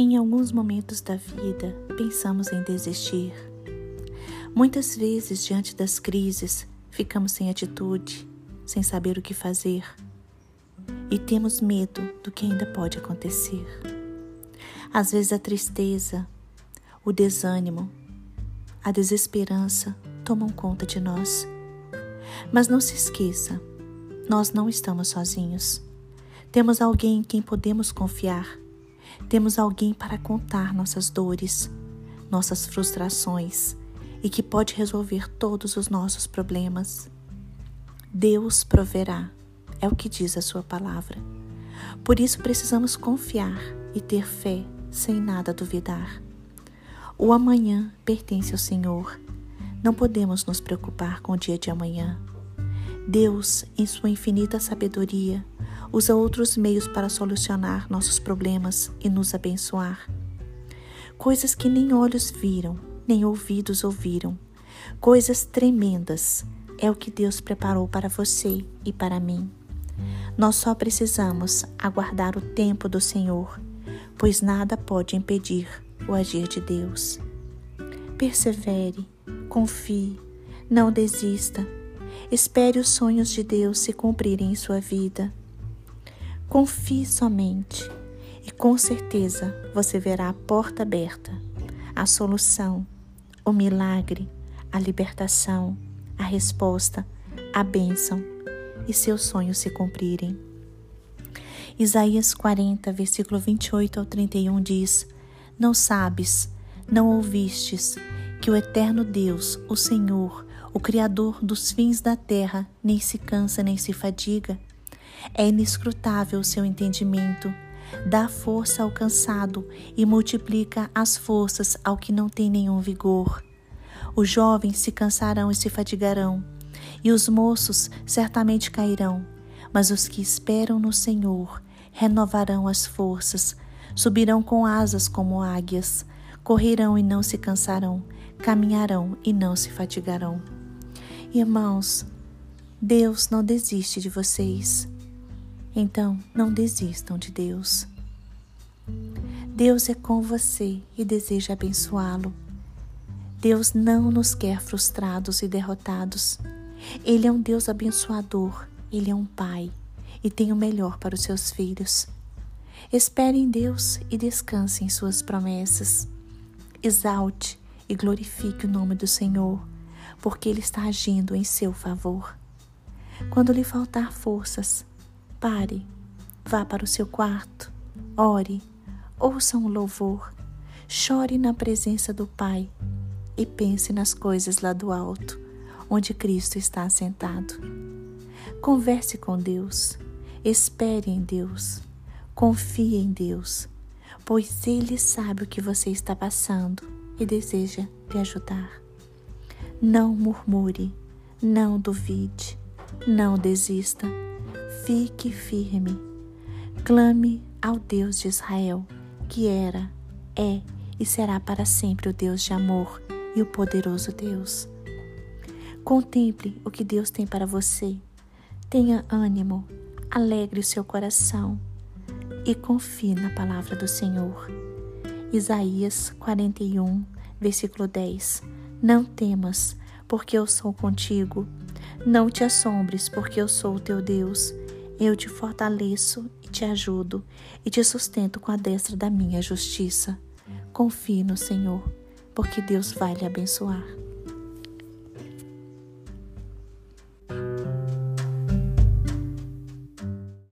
Em alguns momentos da vida, pensamos em desistir. Muitas vezes, diante das crises, ficamos sem atitude, sem saber o que fazer e temos medo do que ainda pode acontecer. Às vezes, a tristeza, o desânimo, a desesperança tomam conta de nós. Mas não se esqueça, nós não estamos sozinhos. Temos alguém em quem podemos confiar temos alguém para contar nossas dores, nossas frustrações e que pode resolver todos os nossos problemas. Deus proverá, é o que diz a Sua palavra. Por isso precisamos confiar e ter fé sem nada duvidar. O amanhã pertence ao Senhor. Não podemos nos preocupar com o dia de amanhã. Deus, em Sua infinita sabedoria, usa outros meios para solucionar nossos problemas e nos abençoar. Coisas que nem olhos viram, nem ouvidos ouviram, coisas tremendas é o que Deus preparou para você e para mim. Nós só precisamos aguardar o tempo do Senhor, pois nada pode impedir o agir de Deus. Persevere, confie, não desista. Espere os sonhos de Deus se cumprirem em sua vida. Confie somente e com certeza você verá a porta aberta, a solução, o milagre, a libertação, a resposta, a bênção e seus sonhos se cumprirem. Isaías 40, versículo 28 ao 31 diz: Não sabes, não ouvistes, que o eterno Deus, o Senhor, o Criador dos fins da terra, nem se cansa nem se fadiga, é inescrutável o seu entendimento. Dá força ao cansado e multiplica as forças ao que não tem nenhum vigor. Os jovens se cansarão e se fadigarão, e os moços certamente cairão, mas os que esperam no Senhor renovarão as forças, subirão com asas como águias, correrão e não se cansarão, caminharão e não se fatigarão. Irmãos, Deus não desiste de vocês. Então, não desistam de Deus. Deus é com você e deseja abençoá-lo. Deus não nos quer frustrados e derrotados. Ele é um Deus abençoador, ele é um Pai e tem o melhor para os seus filhos. Espere em Deus e descanse em suas promessas. Exalte e glorifique o nome do Senhor, porque Ele está agindo em seu favor. Quando lhe faltar forças, Pare, vá para o seu quarto, ore, ouça um louvor, chore na presença do Pai e pense nas coisas lá do alto, onde Cristo está assentado. Converse com Deus, espere em Deus, confie em Deus, pois Ele sabe o que você está passando e deseja te ajudar. Não murmure, não duvide, não desista Fique firme. Clame ao Deus de Israel, que era, é e será para sempre o Deus de amor e o poderoso Deus. Contemple o que Deus tem para você. Tenha ânimo, alegre o seu coração e confie na palavra do Senhor. Isaías 41, versículo 10. Não temas, porque eu sou contigo. Não te assombres, porque eu sou o teu Deus. Eu te fortaleço e te ajudo e te sustento com a destra da minha justiça. Confie no Senhor, porque Deus vai lhe abençoar.